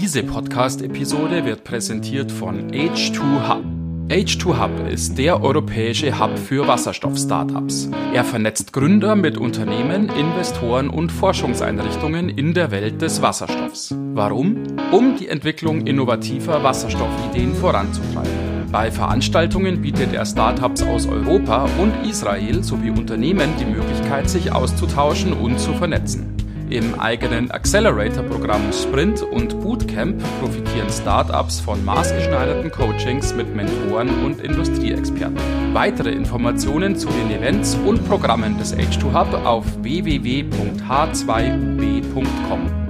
Diese Podcast-Episode wird präsentiert von H2Hub. H2Hub ist der europäische Hub für Wasserstoff-Startups. Er vernetzt Gründer mit Unternehmen, Investoren und Forschungseinrichtungen in der Welt des Wasserstoffs. Warum? Um die Entwicklung innovativer Wasserstoffideen voranzutreiben. Bei Veranstaltungen bietet er Startups aus Europa und Israel sowie Unternehmen die Möglichkeit, sich auszutauschen und zu vernetzen. Im eigenen Accelerator-Programm Sprint und Bootcamp profitieren Startups von maßgeschneiderten Coachings mit Mentoren und Industrieexperten. Weitere Informationen zu den Events und Programmen des H2 Hub auf www.h2ub.com.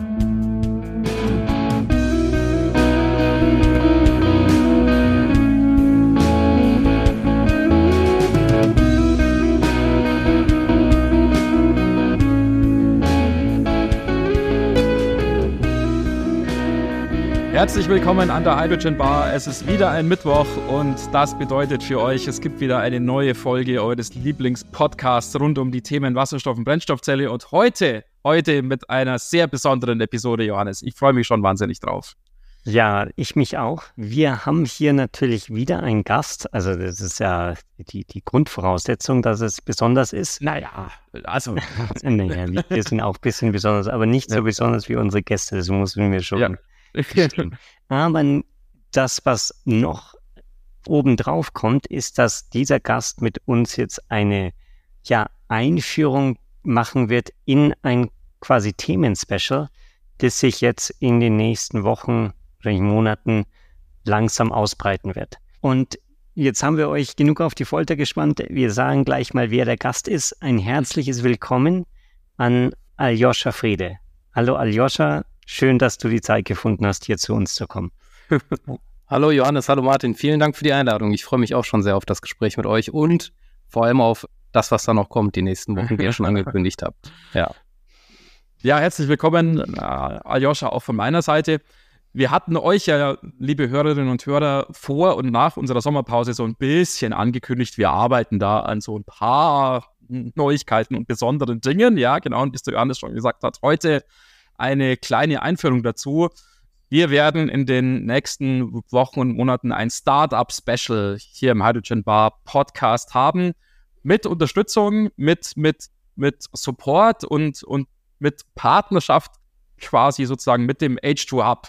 Herzlich willkommen an der Hydrogen Bar. Es ist wieder ein Mittwoch und das bedeutet für euch, es gibt wieder eine neue Folge eures Lieblingspodcasts rund um die Themen Wasserstoff und Brennstoffzelle und heute, heute mit einer sehr besonderen Episode, Johannes. Ich freue mich schon wahnsinnig drauf. Ja, ich mich auch. Wir haben hier natürlich wieder einen Gast. Also das ist ja die, die Grundvoraussetzung, dass es besonders ist. Naja, also. naja, wir sind auch ein bisschen besonders, aber nicht so besonders wie unsere Gäste. Das müssen wir schon ja. Aber das, was noch obendrauf kommt, ist, dass dieser Gast mit uns jetzt eine ja, Einführung machen wird in ein quasi Themenspecial, das sich jetzt in den nächsten Wochen oder Monaten langsam ausbreiten wird. Und jetzt haben wir euch genug auf die Folter gespannt. Wir sagen gleich mal, wer der Gast ist. Ein herzliches Willkommen an Aljoscha Friede. Hallo Aljoscha, Schön, dass du die Zeit gefunden hast, hier zu uns zu kommen. hallo Johannes, hallo Martin, vielen Dank für die Einladung. Ich freue mich auch schon sehr auf das Gespräch mit euch und vor allem auf das, was da noch kommt, die nächsten Wochen, die ihr schon angekündigt habt. Ja. Ja, herzlich willkommen, äh, Aljoscha, auch von meiner Seite. Wir hatten euch ja, liebe Hörerinnen und Hörer, vor und nach unserer Sommerpause so ein bisschen angekündigt. Wir arbeiten da an so ein paar Neuigkeiten und besonderen Dingen. Ja, genau. Und bis der Johannes schon gesagt hat, heute eine kleine Einführung dazu. Wir werden in den nächsten Wochen und Monaten ein Startup-Special hier im Hydrogen Bar Podcast haben. Mit Unterstützung, mit, mit, mit Support und, und mit Partnerschaft quasi sozusagen mit dem H2 Hub.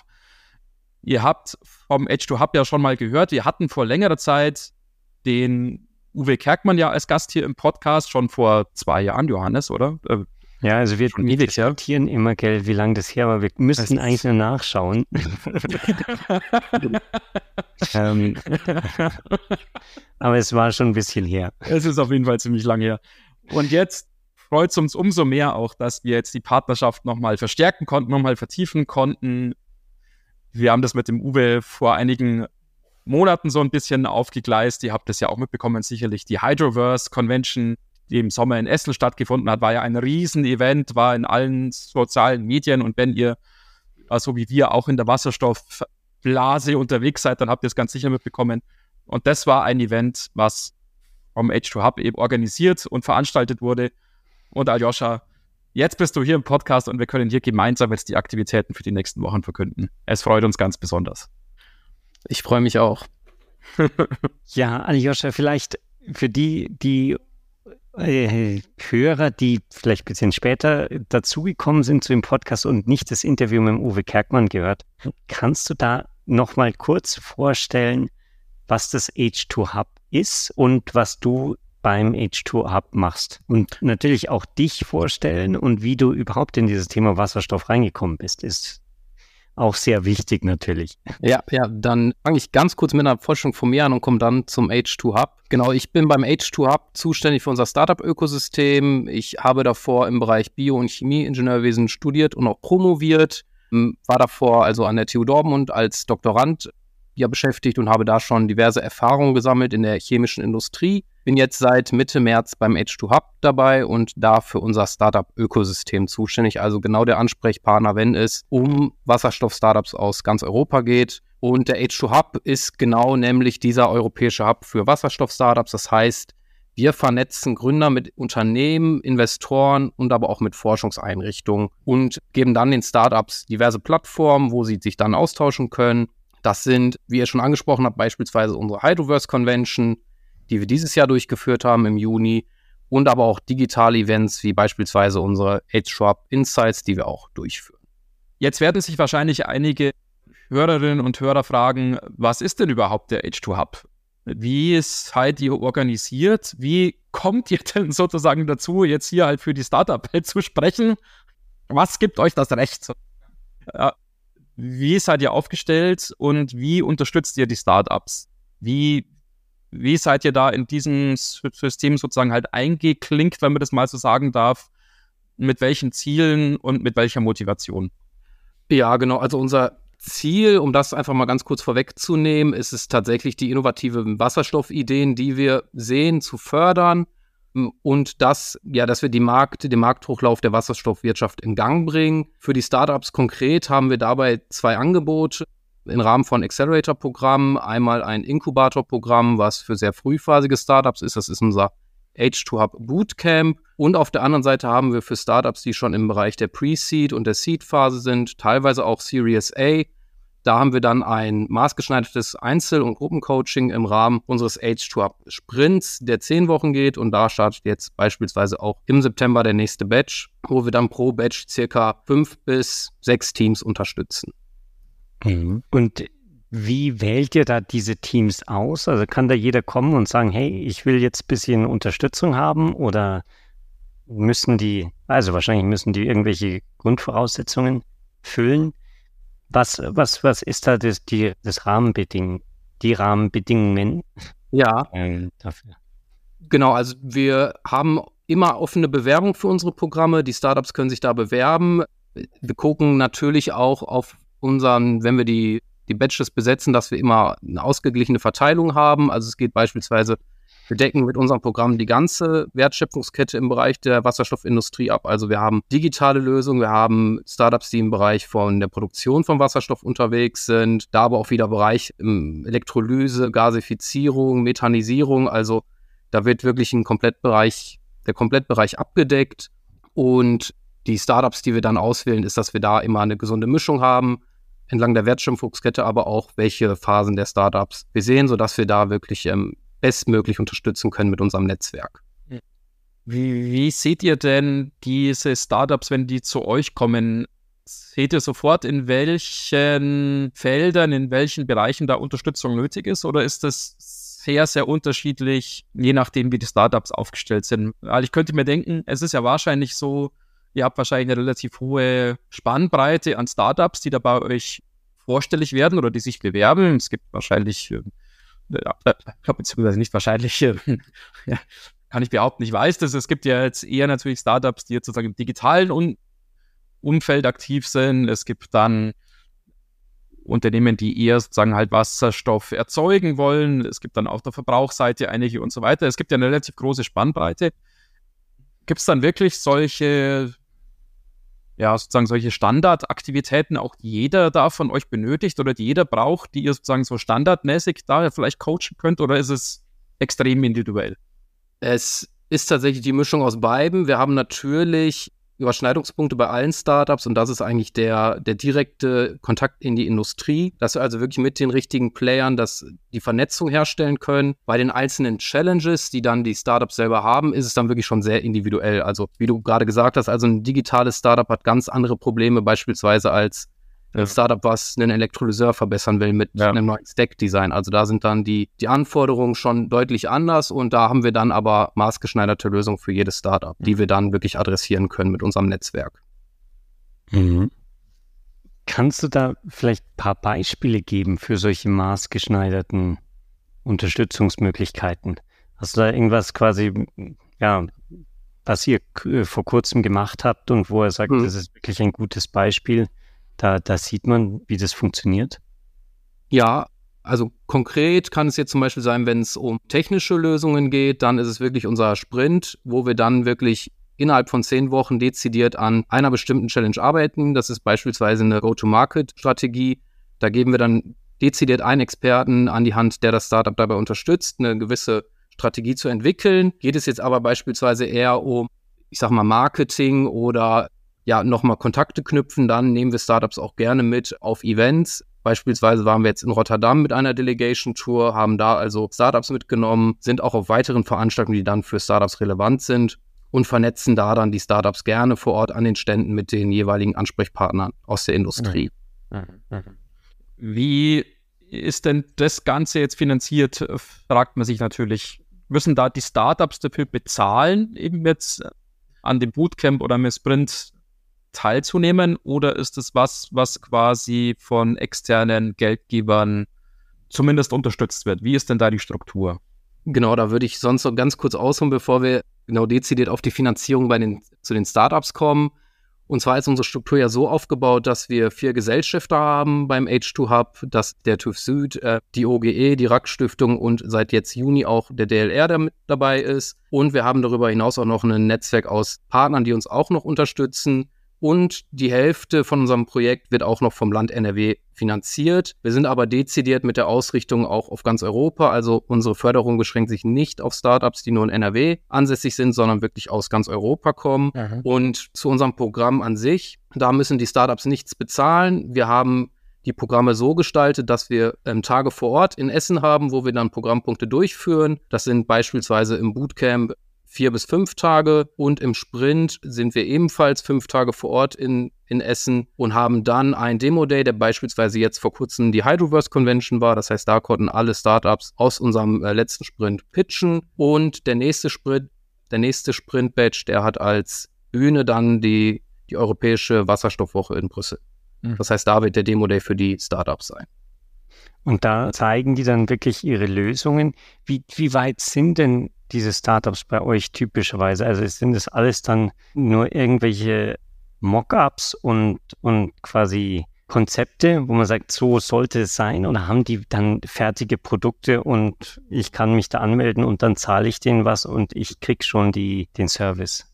Ihr habt vom H2 Hub ja schon mal gehört, wir hatten vor längerer Zeit den Uwe Kerkmann ja als Gast hier im Podcast, schon vor zwei Jahren, Johannes, oder? Ja, also wir ewig, diskutieren immer, gell, wie lange das her war. Wir müssten eigentlich nur nachschauen. ähm, aber es war schon ein bisschen her. Es ist auf jeden Fall ziemlich lange her. Und jetzt freut es uns umso mehr auch, dass wir jetzt die Partnerschaft nochmal verstärken konnten, nochmal vertiefen konnten. Wir haben das mit dem Uwe vor einigen Monaten so ein bisschen aufgegleist. Ihr habt es ja auch mitbekommen, sicherlich die Hydroverse Convention die im Sommer in Essen stattgefunden hat, war ja ein Riesenevent, war in allen sozialen Medien und wenn ihr, so also wie wir, auch in der Wasserstoffblase unterwegs seid, dann habt ihr es ganz sicher mitbekommen. Und das war ein Event, was vom H2 Hub eben organisiert und veranstaltet wurde. Und Aljoscha, jetzt bist du hier im Podcast und wir können hier gemeinsam jetzt die Aktivitäten für die nächsten Wochen verkünden. Es freut uns ganz besonders. Ich freue mich auch. ja, Aljoscha, vielleicht für die, die Hörer, die vielleicht ein bisschen später dazugekommen sind zu dem Podcast und nicht das Interview mit Uwe Kerkmann gehört, kannst du da nochmal kurz vorstellen, was das H2 Hub ist und was du beim H2 Hub machst? Und natürlich auch dich vorstellen und wie du überhaupt in dieses Thema Wasserstoff reingekommen bist, ist auch sehr wichtig natürlich. Ja, ja, dann fange ich ganz kurz mit einer Forschung von mir an und komme dann zum H2 Hub. Genau, ich bin beim H2 Hub zuständig für unser Startup-Ökosystem. Ich habe davor im Bereich Bio- und Chemieingenieurwesen studiert und auch promoviert. War davor also an der TU Dortmund als Doktorand ja beschäftigt und habe da schon diverse Erfahrungen gesammelt in der chemischen Industrie bin jetzt seit Mitte März beim H2 Hub dabei und da für unser Startup-Ökosystem zuständig. Also genau der Ansprechpartner, wenn es um Wasserstoff-Startups aus ganz Europa geht. Und der H2 Hub ist genau nämlich dieser europäische Hub für Wasserstoff-Startups. Das heißt, Wir vernetzen Gründer mit Unternehmen, Investoren und aber auch mit Forschungseinrichtungen und geben dann den Startups diverse Plattformen, wo sie sich dann austauschen können. Das sind, wie ihr schon angesprochen habt, beispielsweise unsere Hydroverse Convention, die wir dieses Jahr durchgeführt haben im Juni und aber auch digitale Events wie beispielsweise unsere H-Sharp Insights, die wir auch durchführen. Jetzt werden sich wahrscheinlich einige Hörerinnen und Hörer fragen, was ist denn überhaupt der H2 Hub? Wie seid ihr organisiert? Wie kommt ihr denn sozusagen dazu, jetzt hier halt für die Startup-Welt zu sprechen? Was gibt euch das Recht? Wie seid ihr aufgestellt und wie unterstützt ihr die Startups? Wie, wie seid ihr da in diesem System sozusagen halt eingeklinkt, wenn man das mal so sagen darf? Mit welchen Zielen und mit welcher Motivation? Ja, genau. Also unser Ziel, um das einfach mal ganz kurz vorwegzunehmen, ist es tatsächlich die innovativen Wasserstoffideen, die wir sehen, zu fördern und das, ja, dass wir die Markt, den Markthochlauf der Wasserstoffwirtschaft in Gang bringen. Für die Startups konkret haben wir dabei zwei Angebote im Rahmen von Accelerator-Programmen. Einmal ein Inkubator-Programm, was für sehr frühphasige Startups ist. Das ist unser H2 Hub Bootcamp. Und auf der anderen Seite haben wir für Startups, die schon im Bereich der Pre-Seed und der Seed-Phase sind, teilweise auch Series A, da haben wir dann ein maßgeschneidertes Einzel- und Gruppencoaching im Rahmen unseres H2Up Sprints, der zehn Wochen geht. Und da startet jetzt beispielsweise auch im September der nächste Batch, wo wir dann pro Batch circa fünf bis sechs Teams unterstützen. Mhm. Und wie wählt ihr da diese Teams aus? Also kann da jeder kommen und sagen, hey, ich will jetzt ein bisschen Unterstützung haben oder müssen die, also wahrscheinlich müssen die irgendwelche Grundvoraussetzungen füllen? Was, was, was ist da das, die, das Rahmenbeding, die Rahmenbedingungen? Ja. Ähm, dafür. Genau, also wir haben immer offene Bewerbung für unsere Programme. Die Startups können sich da bewerben. Wir gucken natürlich auch auf unseren, wenn wir die, die Batches besetzen, dass wir immer eine ausgeglichene Verteilung haben. Also es geht beispielsweise wir decken mit unserem Programm die ganze Wertschöpfungskette im Bereich der Wasserstoffindustrie ab. Also wir haben digitale Lösungen, wir haben Startups, die im Bereich von der Produktion von Wasserstoff unterwegs sind, da aber auch wieder Bereich Elektrolyse, Gasifizierung, Methanisierung. Also da wird wirklich ein Komplettbereich, der Komplettbereich abgedeckt. Und die Startups, die wir dann auswählen, ist, dass wir da immer eine gesunde Mischung haben entlang der Wertschöpfungskette, aber auch welche Phasen der Startups wir sehen, sodass wir da wirklich ähm, bestmöglich unterstützen können mit unserem Netzwerk. Wie, wie seht ihr denn diese Startups, wenn die zu euch kommen? Seht ihr sofort, in welchen Feldern, in welchen Bereichen da Unterstützung nötig ist? Oder ist das sehr, sehr unterschiedlich, je nachdem, wie die Startups aufgestellt sind? Weil ich könnte mir denken, es ist ja wahrscheinlich so, ihr habt wahrscheinlich eine relativ hohe Spannbreite an Startups, die da bei euch vorstellig werden oder die sich bewerben. Es gibt wahrscheinlich äh, ja, äh, beziehungsweise nicht wahrscheinlich, ja, kann ich behaupten, ich weiß das. Es gibt ja jetzt eher natürlich Startups, die jetzt sozusagen im digitalen Un Umfeld aktiv sind. Es gibt dann Unternehmen, die eher sozusagen halt Wasserstoff erzeugen wollen. Es gibt dann auf der Verbrauchsseite einige und so weiter. Es gibt ja eine relativ große Spannbreite. Gibt es dann wirklich solche ja, sozusagen solche Standardaktivitäten auch jeder da von euch benötigt oder die jeder braucht, die ihr sozusagen so standardmäßig da vielleicht coachen könnt oder ist es extrem individuell? Es ist tatsächlich die Mischung aus beiden. Wir haben natürlich Überschneidungspunkte bei allen Startups und das ist eigentlich der, der direkte Kontakt in die Industrie, dass wir also wirklich mit den richtigen Playern das, die Vernetzung herstellen können. Bei den einzelnen Challenges, die dann die Startups selber haben, ist es dann wirklich schon sehr individuell. Also wie du gerade gesagt hast, also ein digitales Startup hat ganz andere Probleme beispielsweise als Startup, was einen Elektrolyseur verbessern will mit ja. einem neuen Stack-Design. Also da sind dann die, die Anforderungen schon deutlich anders und da haben wir dann aber maßgeschneiderte Lösungen für jedes Startup, die wir dann wirklich adressieren können mit unserem Netzwerk. Mhm. Kannst du da vielleicht ein paar Beispiele geben für solche maßgeschneiderten Unterstützungsmöglichkeiten? Hast du da irgendwas quasi, ja, was ihr vor kurzem gemacht habt und wo er sagt, mhm. das ist wirklich ein gutes Beispiel? Da, da sieht man, wie das funktioniert. Ja, also konkret kann es jetzt zum Beispiel sein, wenn es um technische Lösungen geht, dann ist es wirklich unser Sprint, wo wir dann wirklich innerhalb von zehn Wochen dezidiert an einer bestimmten Challenge arbeiten. Das ist beispielsweise eine Go-to-Market-Strategie. Da geben wir dann dezidiert einen Experten an die Hand, der das Startup dabei unterstützt, eine gewisse Strategie zu entwickeln. Geht es jetzt aber beispielsweise eher um, ich sag mal, Marketing oder ja, nochmal Kontakte knüpfen, dann nehmen wir Startups auch gerne mit auf Events. Beispielsweise waren wir jetzt in Rotterdam mit einer Delegation Tour, haben da also Startups mitgenommen, sind auch auf weiteren Veranstaltungen, die dann für Startups relevant sind und vernetzen da dann die Startups gerne vor Ort an den Ständen mit den jeweiligen Ansprechpartnern aus der Industrie. Mhm. Mhm. Wie ist denn das Ganze jetzt finanziert, fragt man sich natürlich. Müssen da die Startups dafür bezahlen, eben jetzt an dem Bootcamp oder mit Sprint teilzunehmen oder ist es was, was quasi von externen Geldgebern zumindest unterstützt wird? Wie ist denn da die Struktur? Genau, da würde ich sonst noch ganz kurz ausholen, bevor wir genau dezidiert auf die Finanzierung bei den, zu den Startups kommen. Und zwar ist unsere Struktur ja so aufgebaut, dass wir vier Gesellschafter haben beim H2 Hub, dass der TÜV Süd, äh, die OGE, die RAK Stiftung und seit jetzt Juni auch der DLR damit dabei ist. Und wir haben darüber hinaus auch noch ein Netzwerk aus Partnern, die uns auch noch unterstützen und die Hälfte von unserem Projekt wird auch noch vom Land NRW finanziert. Wir sind aber dezidiert mit der Ausrichtung auch auf ganz Europa. Also unsere Förderung beschränkt sich nicht auf Startups, die nur in NRW ansässig sind, sondern wirklich aus ganz Europa kommen. Mhm. Und zu unserem Programm an sich, da müssen die Startups nichts bezahlen. Wir haben die Programme so gestaltet, dass wir ähm, Tage vor Ort in Essen haben, wo wir dann Programmpunkte durchführen. Das sind beispielsweise im Bootcamp vier bis fünf Tage und im Sprint sind wir ebenfalls fünf Tage vor Ort in, in Essen und haben dann einen Demo-Day, der beispielsweise jetzt vor kurzem die Hydroverse Convention war. Das heißt, da konnten alle Startups aus unserem äh, letzten Sprint pitchen und der nächste Sprint, der nächste Sprint-Batch, der hat als Bühne dann die, die Europäische Wasserstoffwoche in Brüssel. Mhm. Das heißt, da wird der Demo-Day für die Startups sein. Und da zeigen die dann wirklich ihre Lösungen. Wie, wie weit sind denn diese Startups bei euch typischerweise? Also sind das alles dann nur irgendwelche Mockups und, und quasi Konzepte, wo man sagt, so sollte es sein? Oder haben die dann fertige Produkte und ich kann mich da anmelden und dann zahle ich denen was und ich krieg schon die, den Service?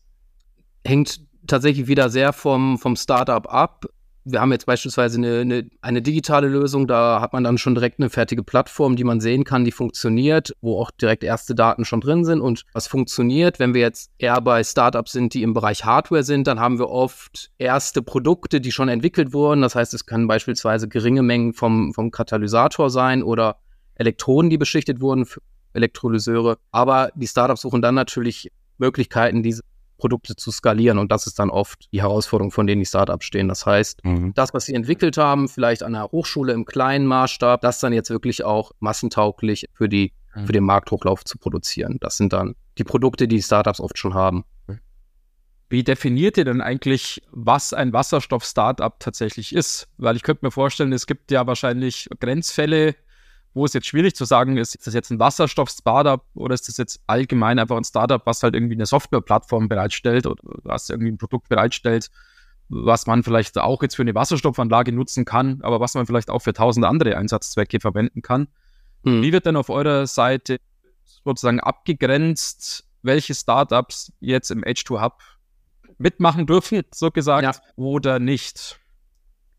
Hängt tatsächlich wieder sehr vom, vom Startup ab wir haben jetzt beispielsweise eine, eine, eine, digitale Lösung, da hat man dann schon direkt eine fertige Plattform, die man sehen kann, die funktioniert, wo auch direkt erste Daten schon drin sind und was funktioniert. Wenn wir jetzt eher bei Startups sind, die im Bereich Hardware sind, dann haben wir oft erste Produkte, die schon entwickelt wurden. Das heißt, es können beispielsweise geringe Mengen vom, vom Katalysator sein oder Elektronen, die beschichtet wurden für Elektrolyseure. Aber die Startups suchen dann natürlich Möglichkeiten, diese Produkte zu skalieren. Und das ist dann oft die Herausforderung, von denen die Startups stehen. Das heißt, mhm. das, was sie entwickelt haben, vielleicht an einer Hochschule im kleinen Maßstab, das dann jetzt wirklich auch massentauglich für, die, mhm. für den Markthochlauf zu produzieren. Das sind dann die Produkte, die Startups oft schon haben. Wie definiert ihr denn eigentlich, was ein Wasserstoff-Startup tatsächlich ist? Weil ich könnte mir vorstellen, es gibt ja wahrscheinlich Grenzfälle, wo es jetzt schwierig zu sagen ist, ist das jetzt ein Wasserstoff-Startup oder ist das jetzt allgemein einfach ein Startup, was halt irgendwie eine Softwareplattform bereitstellt oder was irgendwie ein Produkt bereitstellt, was man vielleicht auch jetzt für eine Wasserstoffanlage nutzen kann, aber was man vielleicht auch für tausende andere Einsatzzwecke verwenden kann. Hm. Wie wird denn auf eurer Seite sozusagen abgegrenzt, welche Startups jetzt im H2 Hub mitmachen dürfen, so gesagt, ja. oder nicht?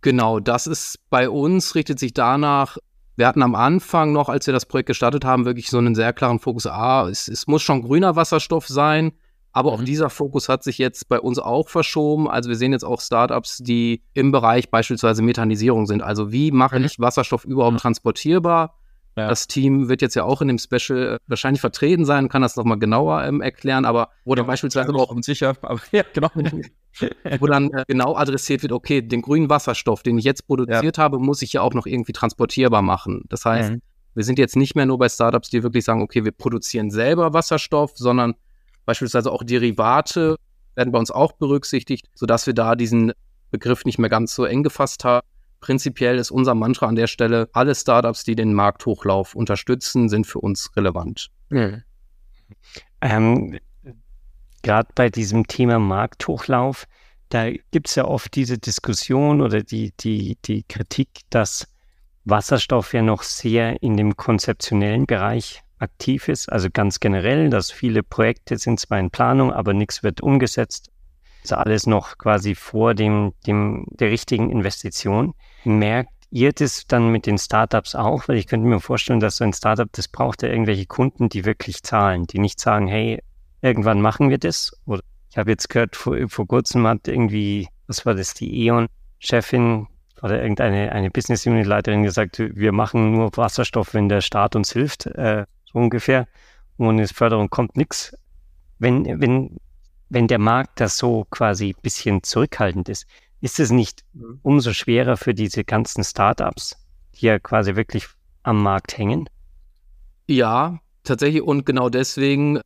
Genau, das ist bei uns, richtet sich danach, wir hatten am Anfang noch, als wir das Projekt gestartet haben, wirklich so einen sehr klaren Fokus. Ah, es, es muss schon grüner Wasserstoff sein. Aber auch mhm. dieser Fokus hat sich jetzt bei uns auch verschoben. Also wir sehen jetzt auch Startups, die im Bereich beispielsweise Methanisierung sind. Also wie mache mhm. ich Wasserstoff überhaupt mhm. transportierbar? Ja. Das Team wird jetzt ja auch in dem Special äh, wahrscheinlich vertreten sein, kann das nochmal genauer ähm, erklären, aber wo dann beispielsweise auch sicher, aber ja, genau. wo dann äh, genau adressiert wird, okay, den grünen Wasserstoff, den ich jetzt produziert ja. habe, muss ich ja auch noch irgendwie transportierbar machen. Das heißt, mhm. wir sind jetzt nicht mehr nur bei Startups, die wirklich sagen, okay, wir produzieren selber Wasserstoff, sondern beispielsweise auch Derivate werden bei uns auch berücksichtigt, sodass wir da diesen Begriff nicht mehr ganz so eng gefasst haben Prinzipiell ist unser Mantra an der Stelle, alle Startups, die den Markthochlauf unterstützen, sind für uns relevant. Mhm. Ähm, Gerade bei diesem Thema Markthochlauf, da gibt es ja oft diese Diskussion oder die, die, die Kritik, dass Wasserstoff ja noch sehr in dem konzeptionellen Bereich aktiv ist, also ganz generell, dass viele Projekte sind zwar in Planung, aber nichts wird umgesetzt. Also alles noch quasi vor dem, dem, der richtigen Investition. Merkt ihr das dann mit den Startups auch? Weil ich könnte mir vorstellen, dass so ein Startup, das braucht ja irgendwelche Kunden, die wirklich zahlen, die nicht sagen, hey, irgendwann machen wir das. Oder ich habe jetzt gehört, vor, vor kurzem hat irgendwie, was war das, die E.ON-Chefin oder irgendeine eine Business Unit Leiterin gesagt, wir machen nur Wasserstoff, wenn der Staat uns hilft, äh, so ungefähr. Ohne Förderung kommt nichts. Wenn, wenn, wenn der Markt das so quasi ein bisschen zurückhaltend ist, ist es nicht mhm. umso schwerer für diese ganzen Startups, die ja quasi wirklich am Markt hängen? Ja, tatsächlich. Und genau deswegen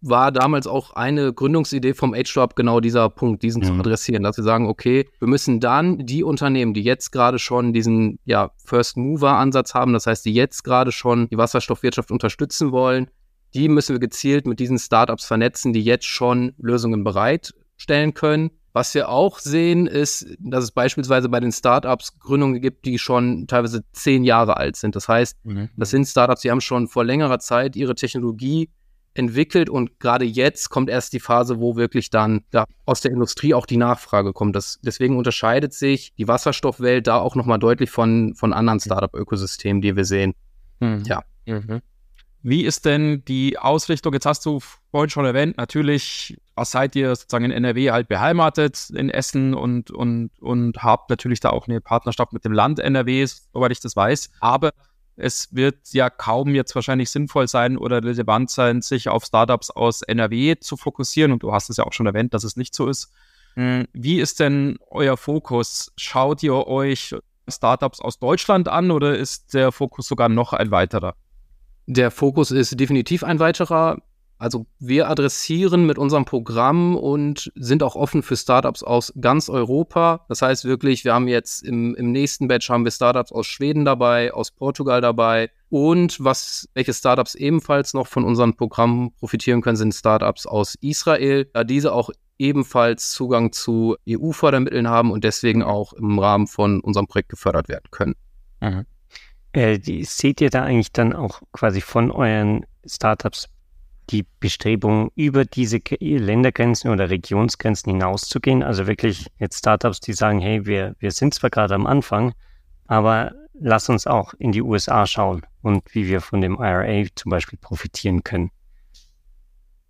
war damals auch eine Gründungsidee vom H-Drop genau dieser Punkt, diesen ja. zu adressieren, dass wir sagen, okay, wir müssen dann die Unternehmen, die jetzt gerade schon diesen ja, First Mover Ansatz haben, das heißt, die jetzt gerade schon die Wasserstoffwirtschaft unterstützen wollen, die müssen wir gezielt mit diesen Startups vernetzen, die jetzt schon Lösungen bereitstellen können. Was wir auch sehen, ist, dass es beispielsweise bei den Startups Gründungen gibt, die schon teilweise zehn Jahre alt sind. Das heißt, mhm. das sind Startups, die haben schon vor längerer Zeit ihre Technologie entwickelt und gerade jetzt kommt erst die Phase, wo wirklich dann ja, aus der Industrie auch die Nachfrage kommt. Das, deswegen unterscheidet sich die Wasserstoffwelt da auch nochmal deutlich von, von anderen Startup-Ökosystemen, die wir sehen. Mhm. Ja. Mhm. Wie ist denn die Ausrichtung? Jetzt hast du vorhin schon erwähnt, natürlich seid ihr sozusagen in NRW halt beheimatet in Essen und, und, und habt natürlich da auch eine Partnerschaft mit dem Land NRW, soweit ich das weiß. Aber es wird ja kaum jetzt wahrscheinlich sinnvoll sein oder relevant sein, sich auf Startups aus NRW zu fokussieren. Und du hast es ja auch schon erwähnt, dass es nicht so ist. Hm, wie ist denn euer Fokus? Schaut ihr euch Startups aus Deutschland an oder ist der Fokus sogar noch ein weiterer? Der Fokus ist definitiv ein weiterer. Also wir adressieren mit unserem Programm und sind auch offen für Startups aus ganz Europa. Das heißt wirklich, wir haben jetzt im, im nächsten Batch haben wir Startups aus Schweden dabei, aus Portugal dabei. Und was, welche Startups ebenfalls noch von unserem Programm profitieren können, sind Startups aus Israel, da diese auch ebenfalls Zugang zu EU-Fördermitteln haben und deswegen auch im Rahmen von unserem Projekt gefördert werden können. Mhm. Äh, seht ihr da eigentlich dann auch quasi von euren Startups die Bestrebung, über diese Ländergrenzen oder Regionsgrenzen hinauszugehen. Also wirklich jetzt Startups, die sagen, hey, wir, wir sind zwar gerade am Anfang, aber lass uns auch in die USA schauen und wie wir von dem IRA zum Beispiel profitieren können.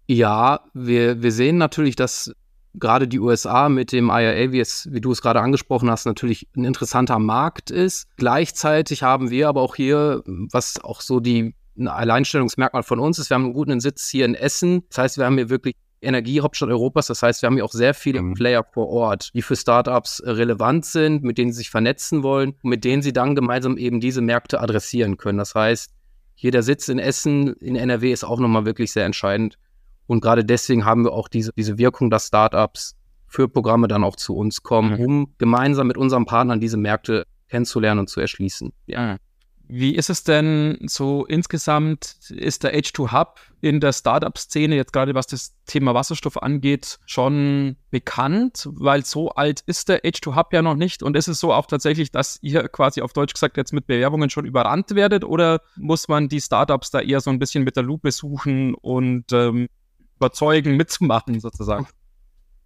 Ja, wir, wir sehen natürlich, dass gerade die USA mit dem IRA, wie, es, wie du es gerade angesprochen hast, natürlich ein interessanter Markt ist. Gleichzeitig haben wir aber auch hier, was auch so die ein Alleinstellungsmerkmal von uns ist, wir haben einen guten Sitz hier in Essen. Das heißt, wir haben hier wirklich Energiehauptstadt Europas. Das heißt, wir haben hier auch sehr viele mhm. Player vor Ort, die für Startups relevant sind, mit denen sie sich vernetzen wollen und mit denen sie dann gemeinsam eben diese Märkte adressieren können. Das heißt, hier der Sitz in Essen, in NRW ist auch nochmal wirklich sehr entscheidend. Und gerade deswegen haben wir auch diese, diese Wirkung, dass Startups für Programme dann auch zu uns kommen, mhm. um gemeinsam mit unseren Partnern diese Märkte kennenzulernen und zu erschließen. Ja. Wie ist es denn so insgesamt? Ist der H2 Hub in der Startup-Szene jetzt gerade was das Thema Wasserstoff angeht schon bekannt? Weil so alt ist der H2 Hub ja noch nicht. Und ist es so auch tatsächlich, dass ihr quasi auf Deutsch gesagt jetzt mit Bewerbungen schon überrannt werdet? Oder muss man die Startups da eher so ein bisschen mit der Lupe suchen und ähm, überzeugen, mitzumachen sozusagen?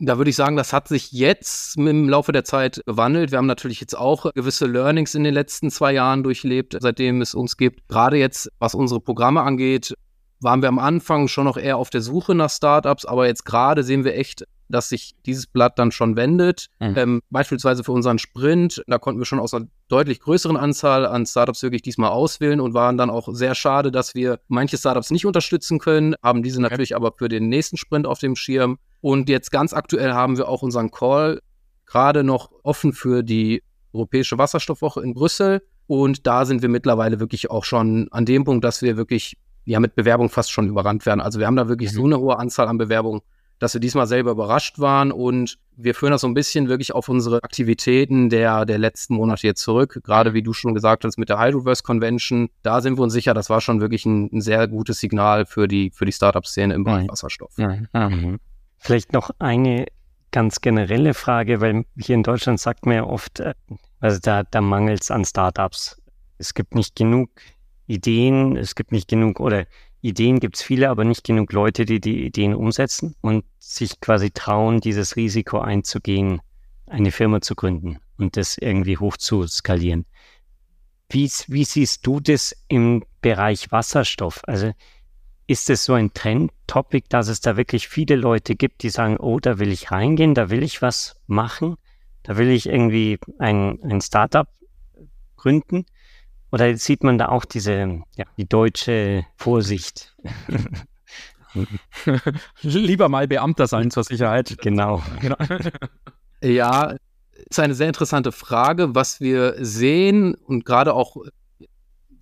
Da würde ich sagen, das hat sich jetzt im Laufe der Zeit gewandelt. Wir haben natürlich jetzt auch gewisse Learnings in den letzten zwei Jahren durchlebt, seitdem es uns gibt. Gerade jetzt, was unsere Programme angeht, waren wir am Anfang schon noch eher auf der Suche nach Startups, aber jetzt gerade sehen wir echt, dass sich dieses Blatt dann schon wendet. Mhm. Ähm, beispielsweise für unseren Sprint, da konnten wir schon aus einer deutlich größeren Anzahl an Startups wirklich diesmal auswählen und waren dann auch sehr schade, dass wir manche Startups nicht unterstützen können, haben diese natürlich aber für den nächsten Sprint auf dem Schirm. Und jetzt ganz aktuell haben wir auch unseren Call gerade noch offen für die Europäische Wasserstoffwoche in Brüssel. Und da sind wir mittlerweile wirklich auch schon an dem Punkt, dass wir wirklich ja mit Bewerbung fast schon überrannt werden. Also wir haben da wirklich mhm. so eine hohe Anzahl an Bewerbungen, dass wir diesmal selber überrascht waren und wir führen das so ein bisschen wirklich auf unsere Aktivitäten der, der letzten Monate jetzt zurück. Gerade wie du schon gesagt hast mit der Hydroverse Convention, da sind wir uns sicher, das war schon wirklich ein, ein sehr gutes Signal für die, für die Startup-Szene im Bereich Wasserstoff. Mhm. Vielleicht noch eine ganz generelle Frage, weil hier in Deutschland sagt man ja oft, äh, also da, da mangelt es an Startups. Es gibt nicht genug Ideen, es gibt nicht genug, oder Ideen gibt es viele, aber nicht genug Leute, die die Ideen umsetzen und sich quasi trauen, dieses Risiko einzugehen, eine Firma zu gründen und das irgendwie hoch zu skalieren. Wie, wie siehst du das im Bereich Wasserstoff? Also ist es so ein Trend-Topic, dass es da wirklich viele Leute gibt, die sagen, oh, da will ich reingehen, da will ich was machen, da will ich irgendwie ein, ein Startup gründen? Oder sieht man da auch diese, ja, die deutsche Vorsicht? Lieber mal Beamter sein zur Sicherheit. Genau. genau. Ja, ist eine sehr interessante Frage. Was wir sehen und gerade auch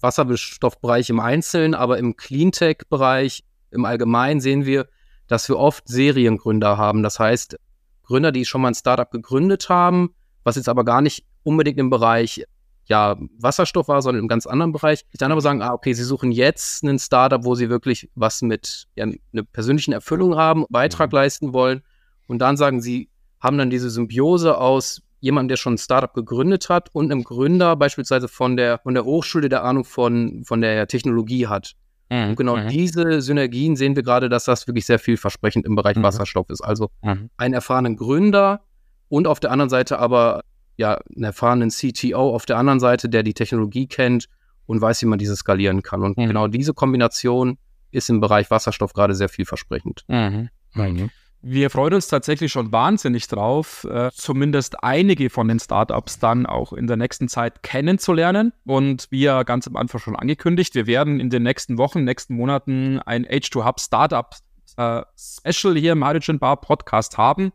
Wasserstoffbereich im Einzelnen, aber im Cleantech-Bereich im Allgemeinen sehen wir, dass wir oft Seriengründer haben. Das heißt, Gründer, die schon mal ein Startup gegründet haben, was jetzt aber gar nicht unbedingt im Bereich ja, Wasserstoff war, sondern im ganz anderen Bereich. Die dann aber sagen, ah, okay, sie suchen jetzt einen Startup, wo sie wirklich was mit ja, einer persönlichen Erfüllung haben, Beitrag mhm. leisten wollen. Und dann sagen sie, haben dann diese Symbiose aus jemandem, der schon ein Startup gegründet hat und einem Gründer beispielsweise von der, von der Hochschule, der Ahnung von, von der Technologie hat. Mhm. Und genau mhm. diese Synergien sehen wir gerade, dass das wirklich sehr vielversprechend im Bereich mhm. Wasserstoff ist. Also mhm. einen erfahrenen Gründer und auf der anderen Seite aber ja, einen erfahrenen CTO auf der anderen Seite, der die Technologie kennt und weiß, wie man diese skalieren kann. Und mhm. genau diese Kombination ist im Bereich Wasserstoff gerade sehr vielversprechend. Mhm. Mhm. Wir freuen uns tatsächlich schon wahnsinnig drauf, äh, zumindest einige von den Startups dann auch in der nächsten Zeit kennenzulernen. Und wie ja ganz am Anfang schon angekündigt, wir werden in den nächsten Wochen, nächsten Monaten ein H2Hub Startup äh, Special hier im Hydrogen Bar Podcast haben.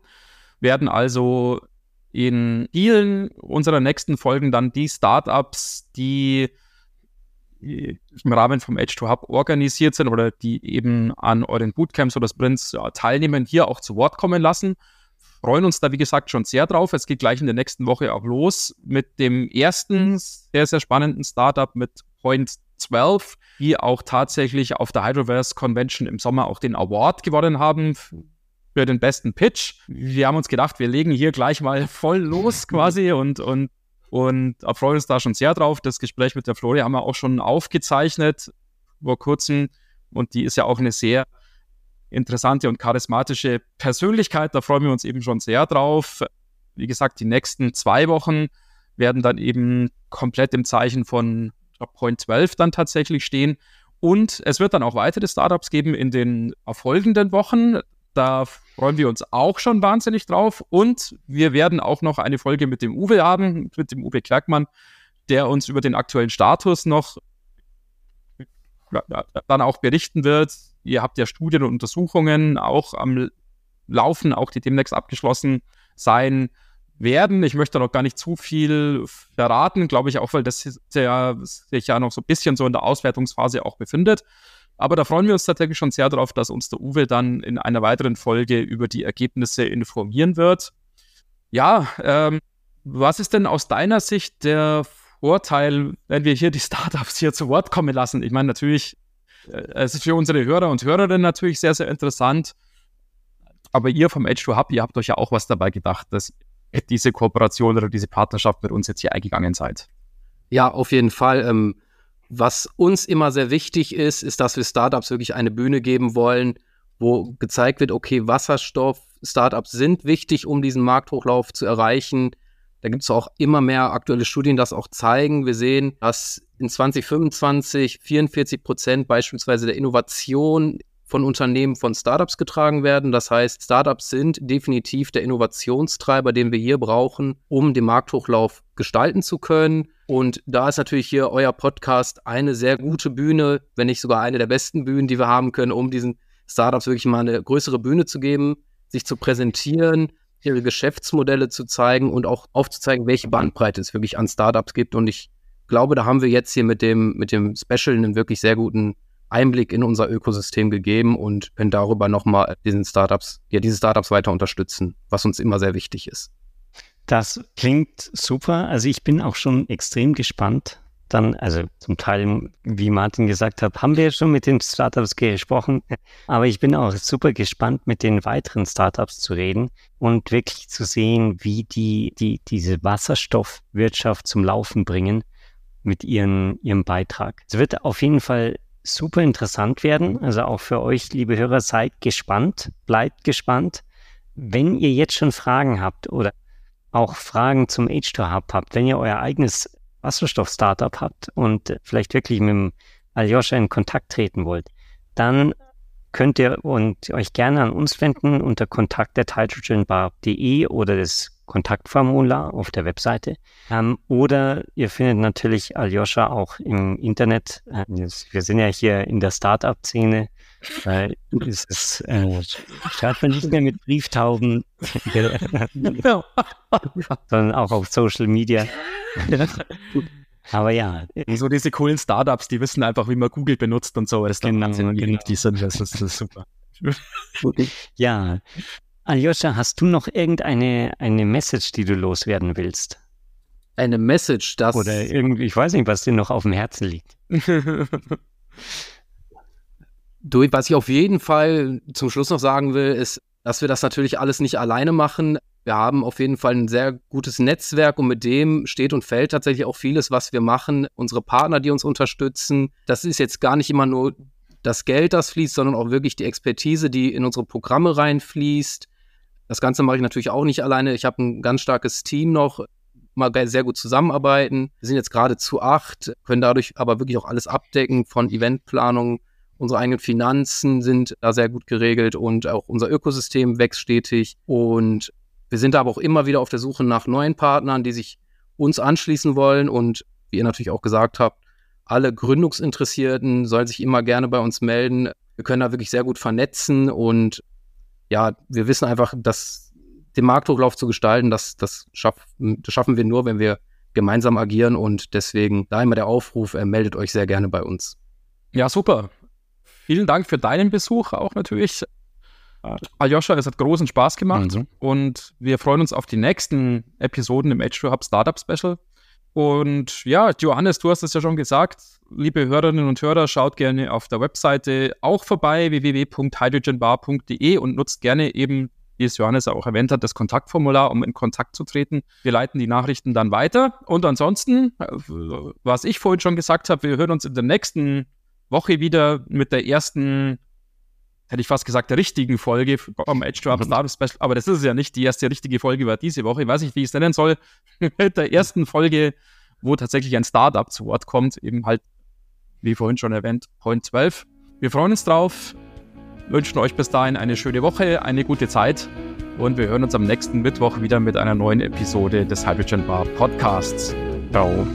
Werden also in vielen unserer nächsten Folgen dann die Startups, die im Rahmen vom H2 Hub organisiert sind oder die eben an euren Bootcamps oder Sprints ja, teilnehmen, hier auch zu Wort kommen lassen. Freuen uns da, wie gesagt, schon sehr drauf. Es geht gleich in der nächsten Woche auch los mit dem ersten sehr, sehr spannenden Startup mit Point 12, die auch tatsächlich auf der Hydroverse Convention im Sommer auch den Award gewonnen haben für den besten Pitch. Wir haben uns gedacht, wir legen hier gleich mal voll los quasi und, und, und freuen uns da schon sehr drauf. Das Gespräch mit der Flori haben wir auch schon aufgezeichnet vor kurzem und die ist ja auch eine sehr interessante und charismatische Persönlichkeit. Da freuen wir uns eben schon sehr drauf. Wie gesagt, die nächsten zwei Wochen werden dann eben komplett im Zeichen von Point 12 dann tatsächlich stehen. Und es wird dann auch weitere Startups geben in den folgenden Wochen. Da freuen wir uns auch schon wahnsinnig drauf. Und wir werden auch noch eine Folge mit dem Uwe haben, mit dem Uwe Klerkmann, der uns über den aktuellen Status noch dann auch berichten wird. Ihr habt ja Studien und Untersuchungen auch am Laufen, auch die demnächst abgeschlossen sein werden. Ich möchte noch gar nicht zu viel verraten, glaube ich auch, weil das ja, sich ja noch so ein bisschen so in der Auswertungsphase auch befindet. Aber da freuen wir uns tatsächlich schon sehr darauf, dass uns der Uwe dann in einer weiteren Folge über die Ergebnisse informieren wird. Ja, ähm, was ist denn aus deiner Sicht der Vorteil, wenn wir hier die Startups hier zu Wort kommen lassen? Ich meine, natürlich, äh, es ist für unsere Hörer und Hörerinnen natürlich sehr, sehr interessant. Aber ihr vom Edge 2 Hub, ihr habt euch ja auch was dabei gedacht, dass diese Kooperation oder diese Partnerschaft mit uns jetzt hier eingegangen seid. Ja, auf jeden Fall. Ähm, was uns immer sehr wichtig ist, ist, dass wir Startups wirklich eine Bühne geben wollen, wo gezeigt wird, okay, Wasserstoff, Startups sind wichtig, um diesen Markthochlauf zu erreichen. Da gibt es auch immer mehr aktuelle Studien, die das auch zeigen. Wir sehen, dass in 2025 44 Prozent beispielsweise der Innovation von Unternehmen, von Startups getragen werden. Das heißt, Startups sind definitiv der Innovationstreiber, den wir hier brauchen, um den Markthochlauf gestalten zu können. Und da ist natürlich hier euer Podcast eine sehr gute Bühne, wenn nicht sogar eine der besten Bühnen, die wir haben können, um diesen Startups wirklich mal eine größere Bühne zu geben, sich zu präsentieren, ihre Geschäftsmodelle zu zeigen und auch aufzuzeigen, welche Bandbreite es wirklich an Startups gibt. Und ich glaube, da haben wir jetzt hier mit dem, mit dem Special einen wirklich sehr guten Einblick in unser Ökosystem gegeben und können darüber nochmal diesen Startups, ja, diese Startups weiter unterstützen, was uns immer sehr wichtig ist. Das klingt super. Also ich bin auch schon extrem gespannt. Dann, also zum Teil, wie Martin gesagt hat, haben wir schon mit den Startups gesprochen. Aber ich bin auch super gespannt, mit den weiteren Startups zu reden und wirklich zu sehen, wie die, die diese Wasserstoffwirtschaft zum Laufen bringen mit ihren, ihrem Beitrag. Es wird auf jeden Fall super interessant werden. Also auch für euch, liebe Hörer, seid gespannt, bleibt gespannt. Wenn ihr jetzt schon Fragen habt oder auch Fragen zum H2Hub habt, wenn ihr euer eigenes Wasserstoff-Startup habt und vielleicht wirklich mit dem Aljoscha in Kontakt treten wollt, dann könnt ihr und euch gerne an uns wenden unter kontakt.hydrogenbar.de oder das Kontaktformular auf der Webseite. Ähm, oder ihr findet natürlich Aljoscha auch im Internet. Äh, wir sind ja hier in der Startup-Szene. Äh, ist es äh, schreibt man nicht mehr mit Brieftauben, sondern auch auf Social Media. Aber ja. So diese coolen Startups, die wissen einfach, wie man Google benutzt und so. Das ist genau, Wahnsinn, genau. die sind. Das ist, das ist super. ja. Aljoscha, hast du noch irgendeine eine Message, die du loswerden willst? Eine Message, das. Oder irgendwie, ich weiß nicht, was dir noch auf dem Herzen liegt. du, was ich auf jeden Fall zum Schluss noch sagen will, ist, dass wir das natürlich alles nicht alleine machen. Wir haben auf jeden Fall ein sehr gutes Netzwerk und mit dem steht und fällt tatsächlich auch vieles, was wir machen. Unsere Partner, die uns unterstützen. Das ist jetzt gar nicht immer nur das Geld, das fließt, sondern auch wirklich die Expertise, die in unsere Programme reinfließt. Das Ganze mache ich natürlich auch nicht alleine. Ich habe ein ganz starkes Team noch, mal sehr gut zusammenarbeiten. Wir sind jetzt gerade zu acht, können dadurch aber wirklich auch alles abdecken von Eventplanung. Unsere eigenen Finanzen sind da sehr gut geregelt und auch unser Ökosystem wächst stetig. Und wir sind aber auch immer wieder auf der Suche nach neuen Partnern, die sich uns anschließen wollen. Und wie ihr natürlich auch gesagt habt, alle Gründungsinteressierten sollen sich immer gerne bei uns melden. Wir können da wirklich sehr gut vernetzen und ja, wir wissen einfach, dass den Markthochlauf zu gestalten, das, das, schaff, das schaffen wir nur, wenn wir gemeinsam agieren und deswegen da immer der Aufruf, äh, meldet euch sehr gerne bei uns. Ja, super. Vielen Dank für deinen Besuch auch natürlich. Aljoscha, es hat großen Spaß gemacht also. und wir freuen uns auf die nächsten Episoden im H2 Hub Startup Special. Und ja, Johannes, du hast es ja schon gesagt. Liebe Hörerinnen und Hörer, schaut gerne auf der Webseite auch vorbei, www.hydrogenbar.de und nutzt gerne eben, wie es Johannes auch erwähnt hat, das Kontaktformular, um in Kontakt zu treten. Wir leiten die Nachrichten dann weiter. Und ansonsten, was ich vorhin schon gesagt habe, wir hören uns in der nächsten Woche wieder mit der ersten hätte ich fast gesagt, der richtigen Folge vom Edge to Up Startup Special, aber das ist ja nicht. Die erste richtige Folge war diese Woche. Ich weiß nicht, wie ich es nennen soll. Mit der ersten Folge, wo tatsächlich ein Startup zu Wort kommt, eben halt, wie vorhin schon erwähnt, Point 12. Wir freuen uns drauf, wünschen euch bis dahin eine schöne Woche, eine gute Zeit und wir hören uns am nächsten Mittwoch wieder mit einer neuen Episode des Hydrogen Bar Podcasts. Ciao.